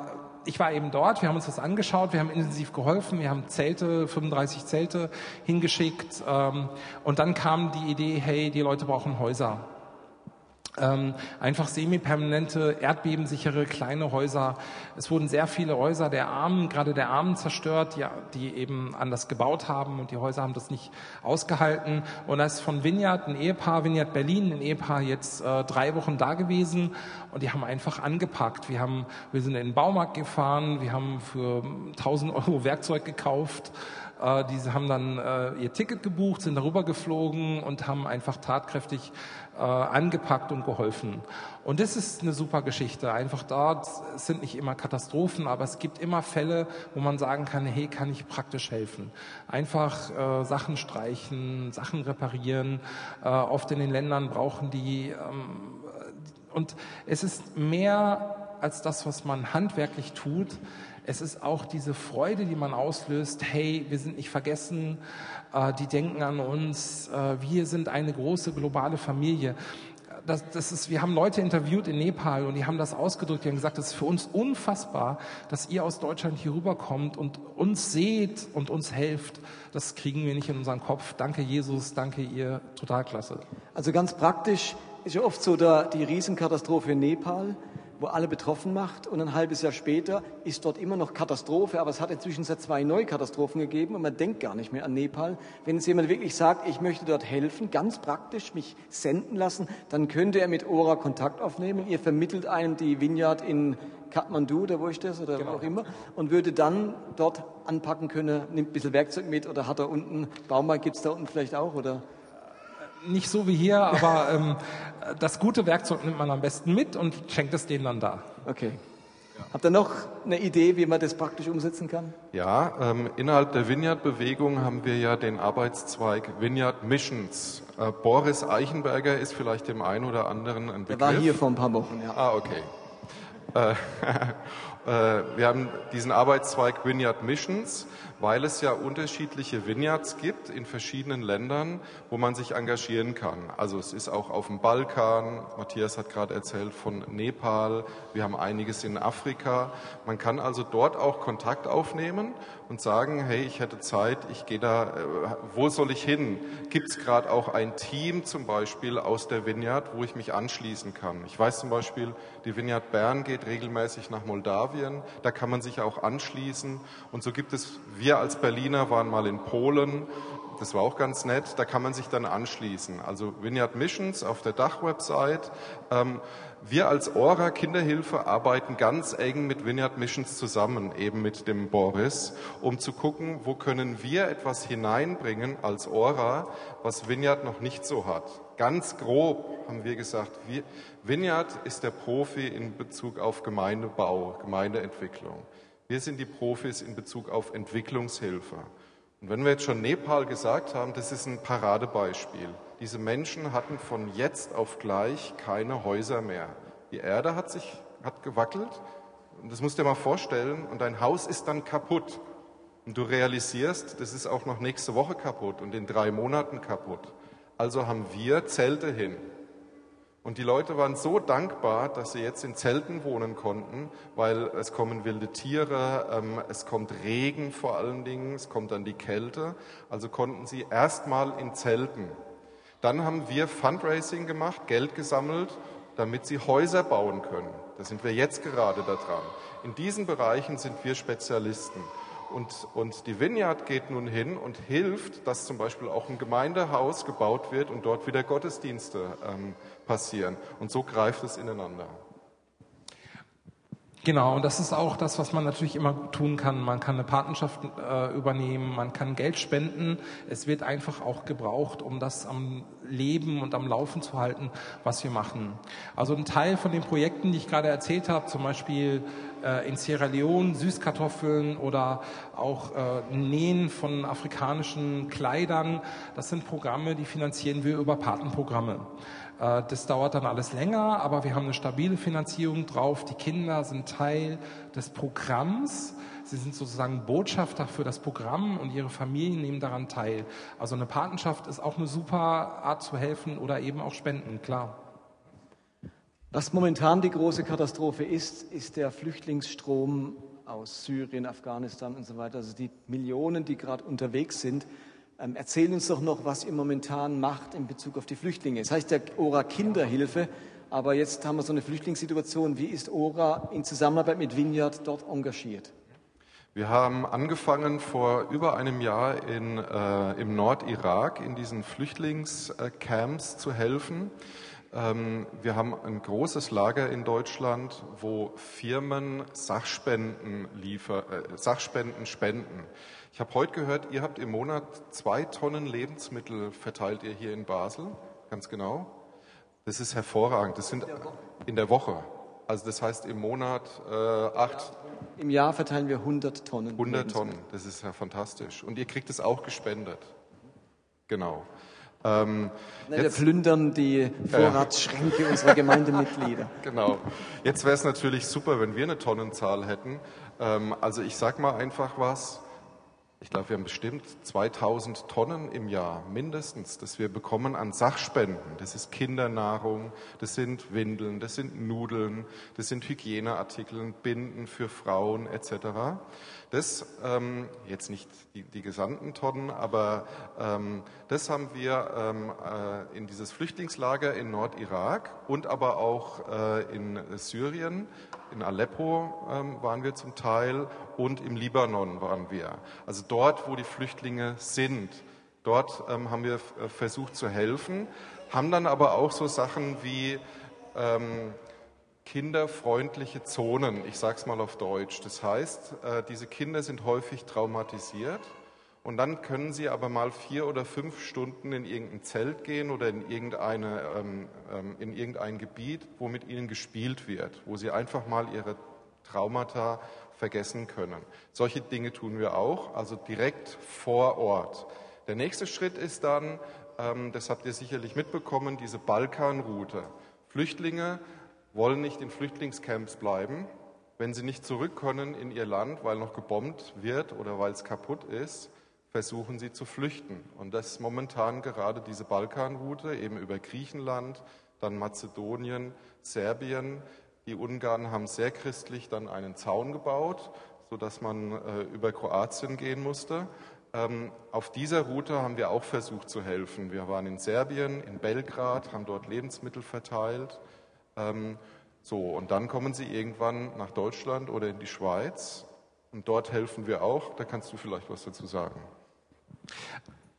ich war eben dort, wir haben uns das angeschaut, wir haben intensiv geholfen, wir haben Zelte, 35 Zelte hingeschickt ähm, und dann kam die Idee, hey, die Leute brauchen Häuser. Ähm, einfach semi-permanente, erdbebensichere kleine Häuser. Es wurden sehr viele Häuser der Armen, gerade der Armen zerstört, ja, die eben anders gebaut haben und die Häuser haben das nicht ausgehalten. Und da ist von Vineyard ein Ehepaar, Vineyard Berlin, ein Ehepaar jetzt äh, drei Wochen da gewesen und die haben einfach angepackt. Wir haben, wir sind in den Baumarkt gefahren, wir haben für 1000 Euro Werkzeug gekauft. Äh, die haben dann äh, ihr Ticket gebucht, sind darüber geflogen und haben einfach tatkräftig äh, angepackt und geholfen. Und das ist eine super Geschichte. Einfach dort sind nicht immer Katastrophen, aber es gibt immer Fälle, wo man sagen kann, hey, kann ich praktisch helfen? Einfach äh, Sachen streichen, Sachen reparieren. Äh, oft in den Ländern brauchen die ähm, und es ist mehr als das, was man handwerklich tut. Es ist auch diese Freude, die man auslöst. Hey, wir sind nicht vergessen. Äh, die denken an uns. Äh, wir sind eine große globale Familie. Das, das ist, wir haben Leute interviewt in Nepal und die haben das ausgedrückt. Die haben gesagt, das ist für uns unfassbar, dass ihr aus Deutschland hier rüberkommt und uns seht und uns helft. Das kriegen wir nicht in unseren Kopf. Danke Jesus, danke ihr, total klasse. Also ganz praktisch ist ja oft so da die Riesenkatastrophe in Nepal wo alle betroffen macht. Und ein halbes Jahr später ist dort immer noch Katastrophe, aber es hat inzwischen seit zwei neue Katastrophen gegeben und man denkt gar nicht mehr an Nepal. Wenn jetzt jemand wirklich sagt, ich möchte dort helfen, ganz praktisch mich senden lassen, dann könnte er mit Ora Kontakt aufnehmen. Ihr vermittelt einem die Vineyard in Kathmandu, da wo ich das oder genau. wo auch immer, und würde dann dort anpacken können, nimmt ein bisschen Werkzeug mit oder hat er unten, Baumarkt gibt es da unten vielleicht auch oder? Nicht so wie hier, aber ähm, das gute Werkzeug nimmt man am besten mit und schenkt es denen dann da. Okay. Habt ihr noch eine Idee, wie man das praktisch umsetzen kann? Ja, ähm, innerhalb der Vineyard-Bewegung haben wir ja den Arbeitszweig Vineyard Missions. Äh, Boris Eichenberger ist vielleicht dem einen oder anderen ein Begriff. Der war hier vor ein paar Wochen, ja. Ah, okay. Äh, äh, wir haben diesen Arbeitszweig Vineyard Missions weil es ja unterschiedliche Vineyards gibt in verschiedenen Ländern, wo man sich engagieren kann. Also es ist auch auf dem Balkan, Matthias hat gerade erzählt von Nepal, wir haben einiges in Afrika. Man kann also dort auch Kontakt aufnehmen und sagen, hey, ich hätte Zeit, ich gehe da, äh, wo soll ich hin? Gibt es gerade auch ein Team zum Beispiel aus der Vineyard, wo ich mich anschließen kann? Ich weiß zum Beispiel, die Vineyard Bern geht regelmäßig nach Moldawien, da kann man sich auch anschließen und so gibt es wir als Berliner waren mal in Polen. Das war auch ganz nett. Da kann man sich dann anschließen. Also Vineyard Missions auf der Dachwebsite. Ähm, wir als Ora Kinderhilfe arbeiten ganz eng mit Vineyard Missions zusammen, eben mit dem Boris, um zu gucken, wo können wir etwas hineinbringen als Ora, was Vineyard noch nicht so hat. Ganz grob haben wir gesagt, Vineyard ist der Profi in Bezug auf Gemeindebau, Gemeindeentwicklung. Wir sind die Profis in Bezug auf Entwicklungshilfe. Und wenn wir jetzt schon Nepal gesagt haben, das ist ein Paradebeispiel. Diese Menschen hatten von jetzt auf gleich keine Häuser mehr. Die Erde hat sich hat gewackelt und das musst du dir mal vorstellen und dein Haus ist dann kaputt. Und du realisierst, das ist auch noch nächste Woche kaputt und in drei Monaten kaputt. Also haben wir Zelte hin. Und die Leute waren so dankbar, dass sie jetzt in Zelten wohnen konnten, weil es kommen wilde Tiere, ähm, es kommt Regen vor allen Dingen, es kommt dann die Kälte. Also konnten sie erstmal in Zelten. Dann haben wir Fundraising gemacht, Geld gesammelt, damit sie Häuser bauen können. Da sind wir jetzt gerade daran. In diesen Bereichen sind wir Spezialisten. Und, und die Vineyard geht nun hin und hilft, dass zum Beispiel auch ein Gemeindehaus gebaut wird und dort wieder Gottesdienste ähm, passieren. Und so greift es ineinander. Genau, und das ist auch das, was man natürlich immer tun kann. Man kann eine Patenschaft äh, übernehmen, man kann Geld spenden. Es wird einfach auch gebraucht, um das am Leben und am Laufen zu halten, was wir machen. Also ein Teil von den Projekten, die ich gerade erzählt habe, zum Beispiel äh, in Sierra Leone Süßkartoffeln oder auch äh, Nähen von afrikanischen Kleidern, das sind Programme, die finanzieren wir über Patenprogramme. Äh, das dauert dann alles länger, aber wir haben eine stabile Finanzierung drauf. Die Kinder sind Teil des Programms. Sie sind sozusagen Botschafter für das Programm und ihre Familien nehmen daran teil. Also eine Patenschaft ist auch eine super Art zu helfen oder eben auch spenden, klar. Was momentan die große Katastrophe ist, ist der Flüchtlingsstrom aus Syrien, Afghanistan und so weiter. Also die Millionen, die gerade unterwegs sind. Ähm, erzähl uns doch noch, was ihr momentan macht in Bezug auf die Flüchtlinge. Es heißt ja Ora Kinderhilfe, aber jetzt haben wir so eine Flüchtlingssituation. Wie ist Ora in Zusammenarbeit mit Vineyard dort engagiert? Wir haben angefangen vor über einem Jahr in, äh, im Nordirak in diesen Flüchtlingscamps zu helfen. Ähm, wir haben ein großes Lager in Deutschland, wo Firmen Sachspenden, liefer, äh, Sachspenden spenden. Ich habe heute gehört, ihr habt im Monat zwei Tonnen Lebensmittel verteilt ihr hier in Basel. Ganz genau. Das ist hervorragend. Das sind in der Woche. Also das heißt im Monat äh, acht. Im Jahr verteilen wir 100 Tonnen. 100 Tonnen. Das ist ja fantastisch. Und ihr kriegt es auch gespendet. Genau. Ähm, Nein, wir plündern die Vorratsschränke äh, unserer Gemeindemitglieder. Genau. Jetzt wäre es natürlich super, wenn wir eine Tonnenzahl hätten. Ähm, also ich sage mal einfach was. Ich glaube, wir haben bestimmt 2000 Tonnen im Jahr mindestens, das wir bekommen an Sachspenden. Das ist Kindernahrung, das sind Windeln, das sind Nudeln, das sind Hygieneartikel, Binden für Frauen etc. Das, ähm, jetzt nicht die, die gesamten Tonnen, aber ähm, das haben wir ähm, äh, in dieses Flüchtlingslager in Nordirak und aber auch äh, in Syrien in Aleppo ähm, waren wir zum Teil und im Libanon waren wir. Also dort, wo die Flüchtlinge sind, dort ähm, haben wir äh, versucht zu helfen, haben dann aber auch so Sachen wie ähm, kinderfreundliche Zonen, ich sage es mal auf Deutsch. Das heißt, äh, diese Kinder sind häufig traumatisiert Und dann können Sie aber mal vier oder fünf Stunden in irgendein Zelt gehen oder in, irgendeine, ähm, ähm, in irgendein Gebiet, wo mit Ihnen gespielt wird, wo Sie einfach mal Ihre Traumata vergessen können. Solche Dinge tun wir auch, also direkt vor Ort. Der nächste Schritt ist dann, ähm, das habt ihr sicherlich mitbekommen, diese Balkanroute. Flüchtlinge wollen nicht in Flüchtlingscamps bleiben. Wenn sie nicht zurück können in ihr Land, weil noch gebombt wird oder weil es kaputt ist, versuchen sie zu flüchten. Und das ist momentan gerade diese Balkanroute, eben über Griechenland, dann Mazedonien, Serbien. Die Ungarn haben sehr christlich dann einen Zaun gebaut, sodass man äh, über Kroatien gehen musste. Ähm, auf dieser Route haben wir auch versucht zu helfen. Wir waren in Serbien, in Belgrad, haben dort Lebensmittel verteilt. Ähm, so, und dann kommen sie irgendwann nach Deutschland oder in die Schweiz. Und dort helfen wir auch. Da kannst du vielleicht was dazu sagen.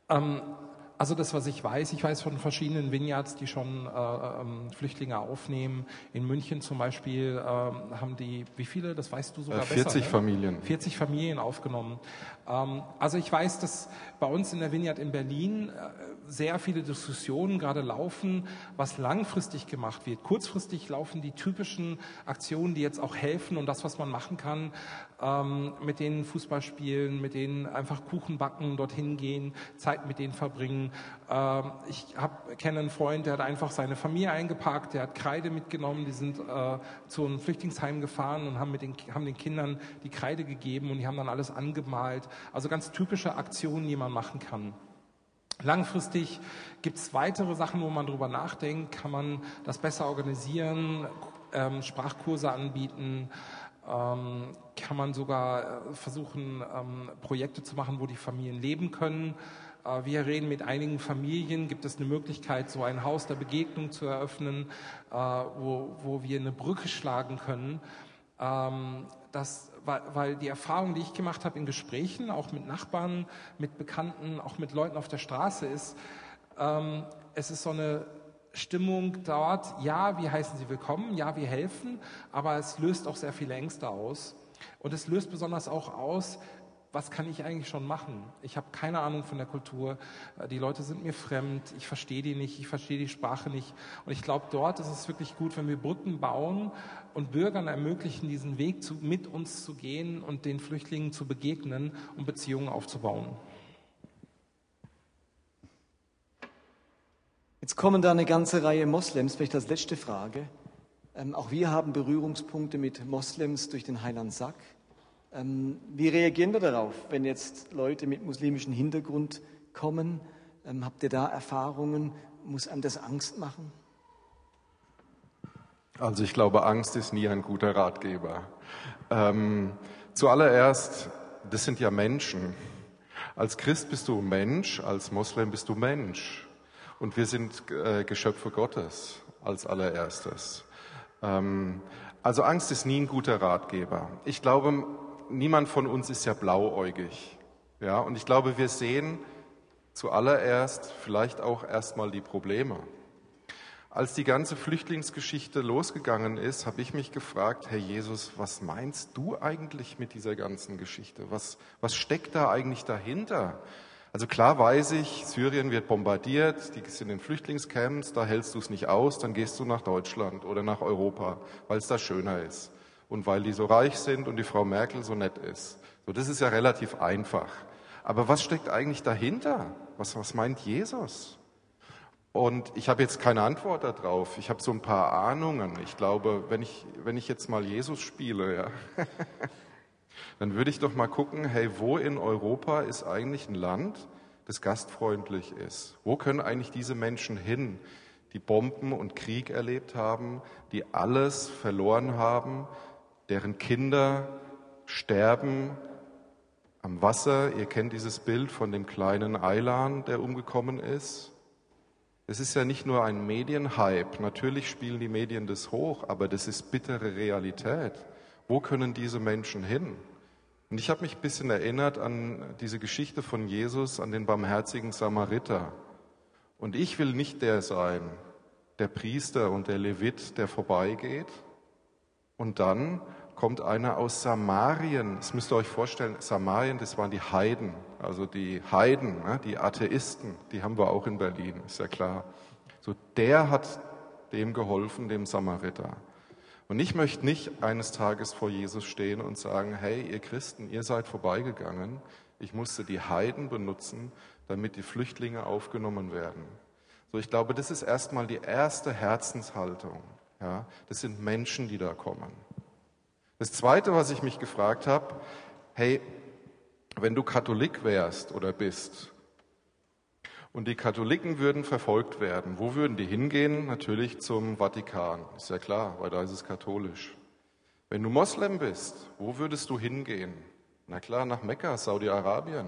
Ähm, also das, was ich weiß, ich weiß von verschiedenen Vineyards, die schon äh, ähm, Flüchtlinge aufnehmen. In München zum Beispiel äh, haben die, wie viele, das weißt du sogar 40 besser. 40 ne? Familien. 40 Familien aufgenommen. Ähm, also ich weiß, dass bei uns in der Vineyard in Berlin äh, sehr viele Diskussionen gerade laufen, was langfristig gemacht wird. Kurzfristig laufen die typischen Aktionen, die jetzt auch helfen und das, was man machen kann, ähm, mit denen Fußball spielen, mit denen einfach Kuchen backen, dorthin gehen, Zeit mit denen verbringen. Ähm, ich kenne einen Freund, der hat einfach seine Familie eingeparkt, der hat Kreide mitgenommen, die sind äh, zu einem Flüchtlingsheim gefahren und haben, mit den, haben den Kindern die Kreide gegeben und die haben dann alles angemalt. Also ganz typische Aktionen, die man machen kann. Langfristig gibt es weitere Sachen, wo man drüber nachdenkt. Kann man das besser organisieren, ähm, Sprachkurse anbieten? Ähm, kann man sogar äh, versuchen, ähm, Projekte zu machen, wo die Familien leben können? Äh, wir reden mit einigen Familien. Gibt es eine Möglichkeit, so ein Haus der Begegnung zu eröffnen, äh, wo, wo wir eine Brücke schlagen können? Ähm, das, weil, die Erfahrung, die ich gemacht habe in Gesprächen, auch mit Nachbarn, mit Bekannten, auch mit Leuten auf der Straße, ist, ähm, es ist so eine Stimmung dort, ja, wir heißen sie willkommen, ja, wir helfen, aber es löst auch sehr viele Ängste aus. Und es löst besonders auch aus, was kann ich eigentlich schon machen? Ich habe keine Ahnung von der Kultur. Äh, die Leute sind mir fremd. Ich verstehe die nicht. Ich verstehe die Sprache nicht. Und ich glaube, dort ist es wirklich gut, wenn wir Brücken bauen und Bürgern ermöglichen, diesen Weg zu, mit uns zu gehen und den Flüchtlingen zu begegnen und Beziehungen aufzubauen. Jetzt kommen da eine ganze Reihe Moslems, vielleicht als letzte Frage. Ähm, auch wir haben Berührungspunkte mit Moslems durch den Heiland Sack. Ähm, wie reagieren wir darauf, wenn jetzt Leute mit muslimischem Hintergrund kommen? Ähm, habt ihr da Erfahrungen? Muss einem das Angst machen? Also ich glaube, Angst ist nie ein guter Ratgeber. Ähm, zuallererst, das sind ja Menschen. Als Christ bist du Mensch, als Moslem bist du Mensch. Und wir sind äh, Geschöpfe Gottes als allererstes. Ähm, also Angst ist nie ein guter Ratgeber. Ich glaube, niemand von uns ist ja blauäugig. Ja, und ich glaube, wir sehen zuallererst vielleicht auch erstmal die Probleme. Als die ganze Flüchtlingsgeschichte losgegangen ist, habe ich mich gefragt, Herr Jesus, was meinst du eigentlich mit dieser ganzen Geschichte? Was, was steckt da eigentlich dahinter? Also klar weiß ich, Syrien wird bombardiert, die sind in Flüchtlingscamps, da hältst du es nicht aus, dann gehst du nach Deutschland oder nach Europa, weil es da schöner ist und weil die so reich sind und die Frau Merkel so nett ist. So, das ist ja relativ einfach. Aber was steckt eigentlich dahinter? Was, was meint Jesus? Und ich habe jetzt keine Antwort darauf. Ich habe so ein paar Ahnungen. Ich glaube, wenn ich, wenn ich jetzt mal Jesus spiele, ja, dann würde ich doch mal gucken, hey, wo in Europa ist eigentlich ein Land, das gastfreundlich ist? Wo können eigentlich diese Menschen hin, die Bomben und Krieg erlebt haben, die alles verloren haben, deren Kinder sterben am Wasser. Ihr kennt dieses Bild von dem kleinen Eilan, der umgekommen ist. Es ist ja nicht nur ein Medienhype. Natürlich spielen die Medien das hoch, aber das ist bittere Realität. Wo können diese Menschen hin? Und ich habe mich ein bisschen erinnert an diese Geschichte von Jesus, an den barmherzigen Samariter. Und ich will nicht der sein, der Priester und der Levit, der vorbeigeht und dann kommt einer aus Samarien. Das müsst ihr euch vorstellen, Samarien, das waren die Heiden, also die Heiden, ne, die Atheisten, die haben wir auch in Berlin, ist ja klar. So, der hat dem geholfen, dem Samariter. Und ich möchte nicht eines Tages vor Jesus stehen und sagen, hey, ihr Christen, ihr seid vorbeigegangen, ich musste die Heiden benutzen, damit die Flüchtlinge aufgenommen werden. So, ich glaube, das ist erstmal die erste Herzenshaltung. Ja, das sind Menschen, die da kommen. Das Zweite, was ich mich gefragt habe, hey, wenn du Katholik wärst oder bist und die Katholiken würden verfolgt werden, wo würden die hingehen? Natürlich zum Vatikan, ist ja klar, weil da ist es katholisch. Wenn du Moslem bist, wo würdest du hingehen? Na klar, nach Mekka, Saudi-Arabien.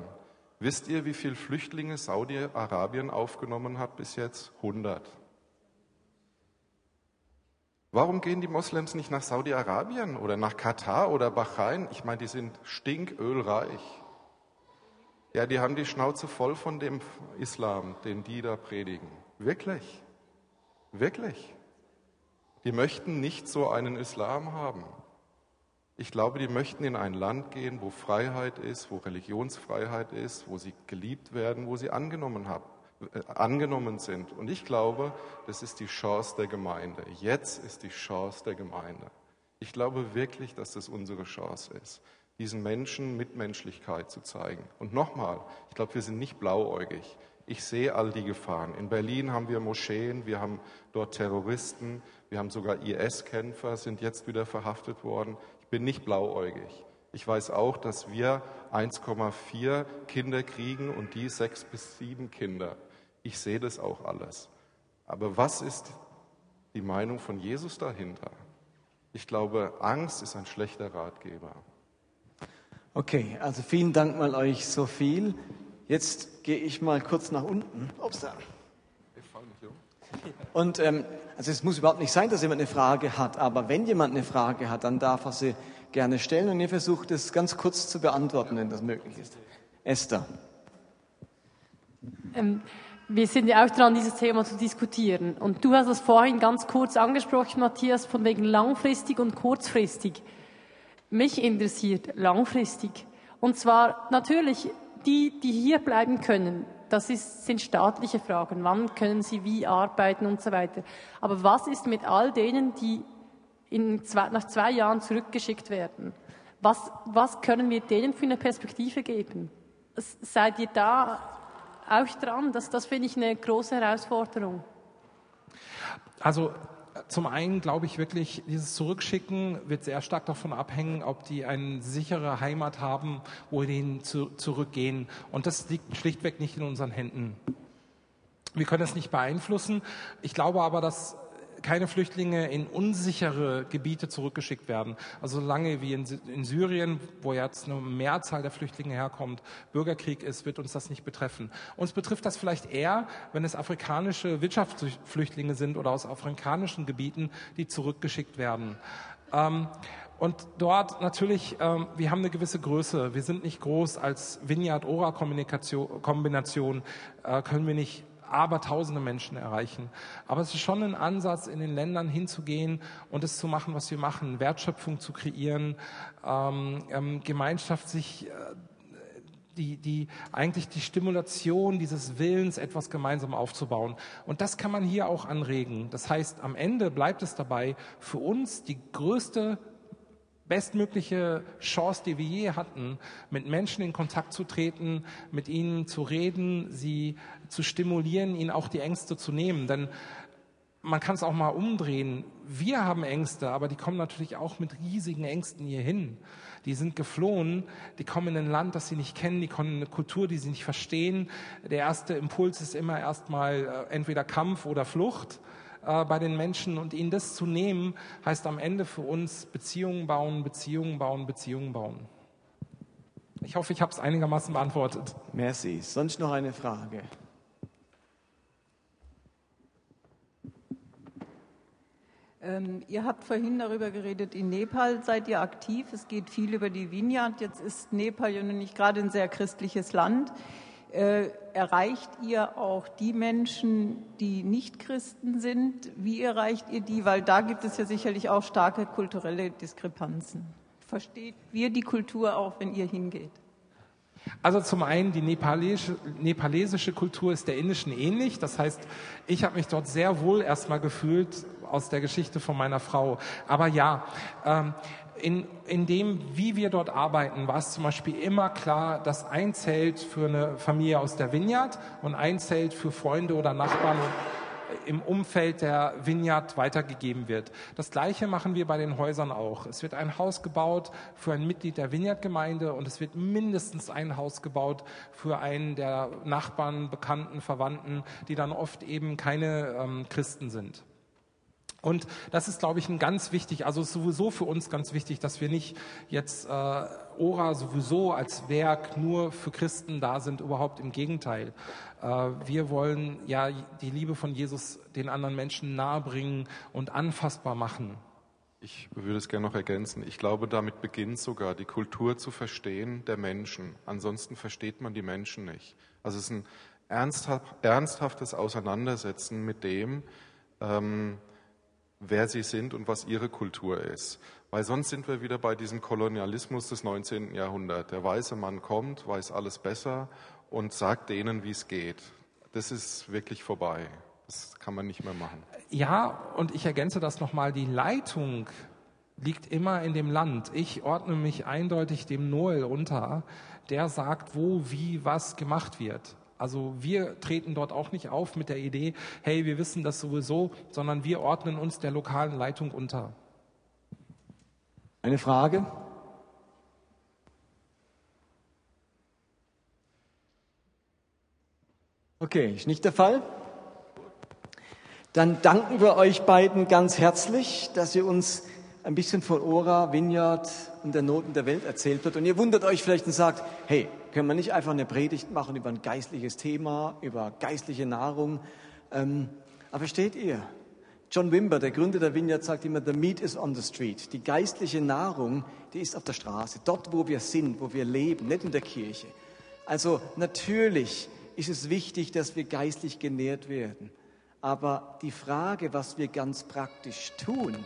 Wisst ihr, wie viele Flüchtlinge Saudi-Arabien aufgenommen hat bis jetzt? 100. Warum gehen die Moslems nicht nach Saudi-Arabien oder nach Katar oder Bahrain? Ich meine, die sind stinkölreich. Ja, die haben die Schnauze voll von dem Islam, den die da predigen. Wirklich. Wirklich. Die möchten nicht so einen Islam haben. Ich glaube, die möchten in ein Land gehen, wo Freiheit ist, wo Religionsfreiheit ist, wo sie geliebt werden, wo sie angenommen haben. Äh, angenommen sind. Und ich glaube, das ist die Chance der Gemeinde. Jetzt ist die Chance der Gemeinde. Ich glaube wirklich, dass das unsere Chance ist, diesen Menschen Mitmenschlichkeit zu zeigen. Und nochmal, ich glaube, wir sind nicht blauäugig. Ich sehe all die Gefahren. In Berlin haben wir Moscheen, wir haben dort Terroristen, wir haben sogar IS-Kämpfer, sind jetzt wieder verhaftet worden. Ich bin nicht blauäugig. Ich weiß auch, dass wir 1,4 Kinder kriegen und die sechs bis sieben Kinder. Ich sehe das auch alles. Aber was ist die Meinung von Jesus dahinter? Ich glaube, Angst ist ein schlechter Ratgeber. Okay, also vielen Dank mal euch so viel. Jetzt gehe ich mal kurz nach unten. Ups, da. Und ähm, also es muss überhaupt nicht sein, dass jemand eine Frage hat, aber wenn jemand eine Frage hat, dann darf er sie gerne stellen und ihr versucht es ganz kurz zu beantworten, wenn das möglich ist. Esther. Ähm, wir sind ja auch dran, dieses Thema zu diskutieren. Und du hast es vorhin ganz kurz angesprochen, Matthias, von wegen langfristig und kurzfristig. Mich interessiert langfristig. Und zwar natürlich die, die hier bleiben können. Das ist, sind staatliche Fragen. Wann können sie wie arbeiten und so weiter. Aber was ist mit all denen, die in zwei, nach zwei Jahren zurückgeschickt werden? Was, was können wir denen für eine Perspektive geben? Seid ihr da auch dran. Das, das finde ich eine große Herausforderung. Also zum einen glaube ich wirklich, dieses Zurückschicken wird sehr stark davon abhängen, ob die eine sichere Heimat haben, wohin zu, zurückgehen. Und das liegt schlichtweg nicht in unseren Händen. Wir können es nicht beeinflussen. Ich glaube aber, dass keine Flüchtlinge in unsichere Gebiete zurückgeschickt werden. Also solange wie in, in, Syrien, wo jetzt eine Mehrzahl der Flüchtlinge herkommt, Bürgerkrieg ist, wird uns das nicht betreffen. Uns betrifft das vielleicht eher, wenn es afrikanische Wirtschaftsflüchtlinge sind oder aus afrikanischen Gebieten, die zurückgeschickt werden. Ähm, und dort natürlich, ähm, wir haben eine gewisse Größe. Wir sind nicht groß als Vineyard-Ora-Kombination, äh, können wir nicht aber tausende Menschen erreichen. Aber es ist schon ein Ansatz, in den Ländern hinzugehen und es zu machen, was wir machen, Wertschöpfung zu kreieren, ähm, ähm, Gemeinschaft sich, äh, die, die, eigentlich die Stimulation dieses Willens, etwas gemeinsam aufzubauen. Und das kann man hier auch anregen. Das heißt, am Ende bleibt es dabei, für uns die größte bestmögliche Chance, die wir je hatten, mit Menschen in Kontakt zu treten, mit ihnen zu reden, sie zu stimulieren, ihnen auch die Ängste zu nehmen. Denn man kann es auch mal umdrehen. Wir haben Ängste, aber die kommen natürlich auch mit riesigen Ängsten hier hin. Die sind geflohen, die kommen in ein Land, das sie nicht kennen, die kommen in eine Kultur, die sie nicht verstehen. Der erste Impuls ist immer erstmal äh, entweder Kampf oder Flucht äh, bei den Menschen und ihnen das zu nehmen, heißt am Ende für uns Beziehungen bauen, Beziehungen bauen, Beziehungen bauen. Ich hoffe, ich habe es einigermaßen beantwortet. Merci. Sonst noch eine Frage? Ähm, ihr habt vorhin darüber geredet, in Nepal seid ihr aktiv. Es geht viel über die Vineyard. Jetzt ist Nepal ja nun nicht gerade ein sehr christliches Land. Äh, erreicht ihr auch die Menschen, die nicht Christen sind? Wie erreicht ihr die? Weil da gibt es ja sicherlich auch starke kulturelle Diskrepanzen. Versteht wir die Kultur auch, wenn ihr hingeht? Also zum einen, die nepalesische, nepalesische Kultur ist der indischen ähnlich. Das heißt, ich habe mich dort sehr wohl erstmal gefühlt aus der Geschichte von meiner Frau. Aber ja, ähm, in, in dem, wie wir dort arbeiten, war es zum Beispiel immer klar, dass ein Zelt für eine Familie aus der Vineyard und ein Zelt für Freunde oder Nachbarn im Umfeld der Vineyard weitergegeben wird. Das Gleiche machen wir bei den Häusern auch. Es wird ein Haus gebaut für ein Mitglied der Vineyard-Gemeinde und es wird mindestens ein Haus gebaut für einen der Nachbarn, Bekannten, Verwandten, die dann oft eben keine ähm, Christen sind. Und das ist, glaube ich, ein ganz wichtig, also sowieso für uns ganz wichtig, dass wir nicht jetzt äh, Ora sowieso als Werk nur für Christen da sind, überhaupt im Gegenteil. Äh, wir wollen ja die Liebe von Jesus den anderen Menschen nahebringen und anfassbar machen. Ich würde es gerne noch ergänzen. Ich glaube, damit beginnt sogar die Kultur zu verstehen der Menschen. Ansonsten versteht man die Menschen nicht. Also es ist ein ernsthaftes Auseinandersetzen mit dem, ähm, wer sie sind und was ihre Kultur ist. Weil sonst sind wir wieder bei diesem Kolonialismus des 19. Jahrhunderts. Der weiße Mann kommt, weiß alles besser und sagt denen, wie es geht. Das ist wirklich vorbei. Das kann man nicht mehr machen. Ja, und ich ergänze das nochmal. Die Leitung liegt immer in dem Land. Ich ordne mich eindeutig dem Noel unter, der sagt, wo, wie, was gemacht wird. Also wir treten dort auch nicht auf mit der Idee, hey, wir wissen das sowieso, sondern wir ordnen uns der lokalen Leitung unter. Eine Frage? Okay, ist nicht der Fall. Dann danken wir euch beiden ganz herzlich, dass ihr uns ein bisschen von Ora, Vineyard und der Noten der Welt erzählt habt. Und ihr wundert euch vielleicht und sagt, hey, können wir nicht einfach eine Predigt machen über ein geistliches Thema, über geistliche Nahrung? Ähm, aber versteht ihr? John Wimber, der Gründer der Vineyard, sagt immer, the meat is on the street. Die geistliche Nahrung, die ist auf der Straße, dort, wo wir sind, wo wir leben, nicht in der Kirche. Also natürlich ist es wichtig, dass wir geistlich genährt werden. Aber die Frage, was wir ganz praktisch tun,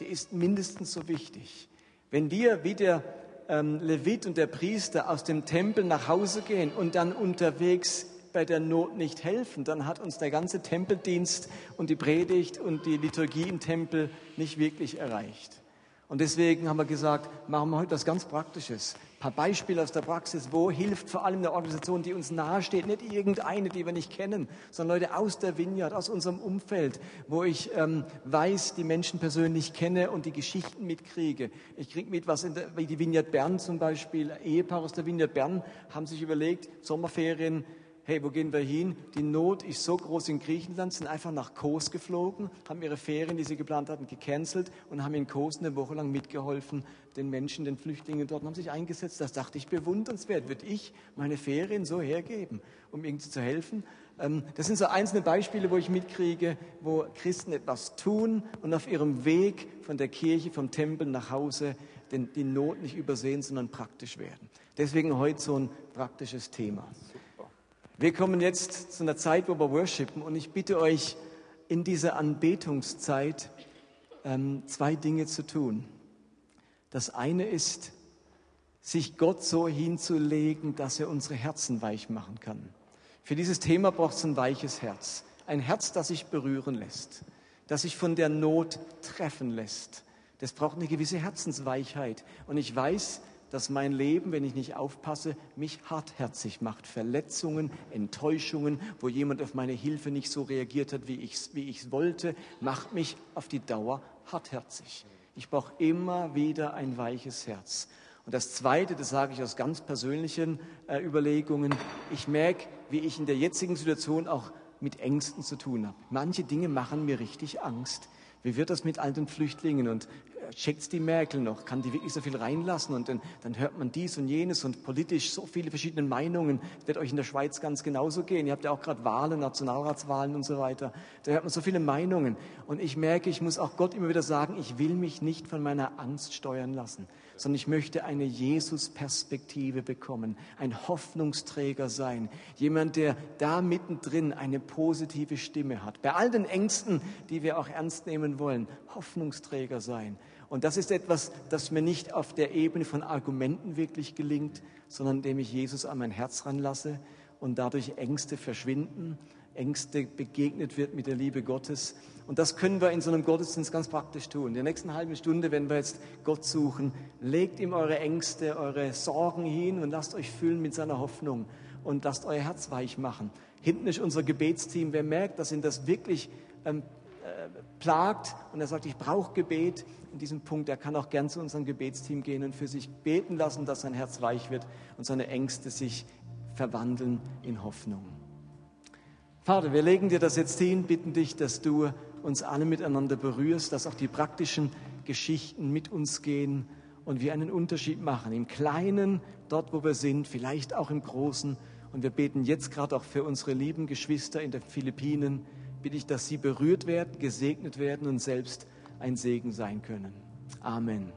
die ist mindestens so wichtig. Wenn wir wie der ähm, Levit und der Priester aus dem Tempel nach Hause gehen und dann unterwegs bei der Not nicht helfen, dann hat uns der ganze Tempeldienst und die Predigt und die Liturgie im Tempel nicht wirklich erreicht. Und deswegen haben wir gesagt, machen wir heute was ganz Praktisches. Paar Beispiele aus der Praxis. Wo hilft vor allem eine Organisation, die uns nahesteht, nicht irgendeine, die wir nicht kennen, sondern Leute aus der Vineyard, aus unserem Umfeld, wo ich ähm, weiß, die Menschen persönlich kenne und die Geschichten mitkriege. Ich kriege mit, was in der, wie die Vineyard Bern zum Beispiel, Ehepaar aus der Vineyard Bern haben sich überlegt, Sommerferien, hey, wo gehen wir hin? Die Not ist so groß in Griechenland, sind einfach nach Kos geflogen, haben ihre Ferien, die sie geplant hatten, gecancelt und haben in Kos eine Woche lang mitgeholfen, den Menschen, den Flüchtlingen dort, und haben sich eingesetzt. Das dachte ich bewundernswert. Würde ich meine Ferien so hergeben, um irgendwie zu helfen? Ähm, das sind so einzelne Beispiele, wo ich mitkriege, wo Christen etwas tun und auf ihrem Weg von der Kirche, vom Tempel nach Hause die Not nicht übersehen, sondern praktisch werden. Deswegen heute so ein praktisches Thema. Wir kommen jetzt zu einer Zeit, wo wir worshipen und ich bitte euch in dieser Anbetungszeit ähm, zwei Dinge zu tun. Das eine ist, sich Gott so hinzulegen, dass er unsere Herzen weich machen kann. Für dieses Thema braucht es ein weiches Herz. Ein Herz, das sich berühren lässt, das sich von der Not treffen lässt. Das braucht eine gewisse Herzensweichheit. Und ich weiß, dass mein Leben, wenn ich nicht aufpasse, mich hartherzig macht. Verletzungen, Enttäuschungen, wo jemand auf meine Hilfe nicht so reagiert hat, wie ich es wie wollte, macht mich auf die Dauer hartherzig. Ich brauche immer wieder ein weiches Herz. Und das Zweite, das sage ich aus ganz persönlichen äh, Überlegungen, ich merke, wie ich in der jetzigen Situation auch mit Ängsten zu tun habe. Manche Dinge machen mir richtig Angst. Wie wird das mit all den Flüchtlingen und checkt's die Merkel noch? Kann die wirklich so viel reinlassen? Und dann, dann hört man dies und jenes und politisch so viele verschiedene Meinungen. Das wird euch in der Schweiz ganz genauso gehen. Ihr habt ja auch gerade Wahlen, Nationalratswahlen und so weiter. Da hört man so viele Meinungen. Und ich merke, ich muss auch Gott immer wieder sagen, ich will mich nicht von meiner Angst steuern lassen, sondern ich möchte eine Jesus-Perspektive bekommen, ein Hoffnungsträger sein, jemand, der da mittendrin eine positive Stimme hat. Bei all den Ängsten, die wir auch ernst nehmen wollen, Hoffnungsträger sein. Und das ist etwas, das mir nicht auf der Ebene von Argumenten wirklich gelingt, sondern indem ich Jesus an mein Herz ranlasse und dadurch Ängste verschwinden, Ängste begegnet wird mit der Liebe Gottes. Und das können wir in so einem Gottesdienst ganz praktisch tun. In der nächsten halben Stunde, wenn wir jetzt Gott suchen, legt ihm eure Ängste, eure Sorgen hin und lasst euch füllen mit seiner Hoffnung und lasst euer Herz weich machen. Hinten ist unser Gebetsteam. Wer merkt, dass ihn das wirklich ähm, äh, plagt und er sagt, ich brauche Gebet in diesem Punkt, er kann auch gern zu unserem Gebetsteam gehen und für sich beten lassen, dass sein Herz weich wird und seine Ängste sich verwandeln in Hoffnung. Vater, wir legen dir das jetzt hin, bitten dich, dass du uns alle miteinander berührst, dass auch die praktischen Geschichten mit uns gehen und wir einen Unterschied machen. Im Kleinen, dort wo wir sind, vielleicht auch im Großen. Und wir beten jetzt gerade auch für unsere lieben Geschwister in den Philippinen. Bitte ich, dass sie berührt werden, gesegnet werden und selbst ein Segen sein können. Amen.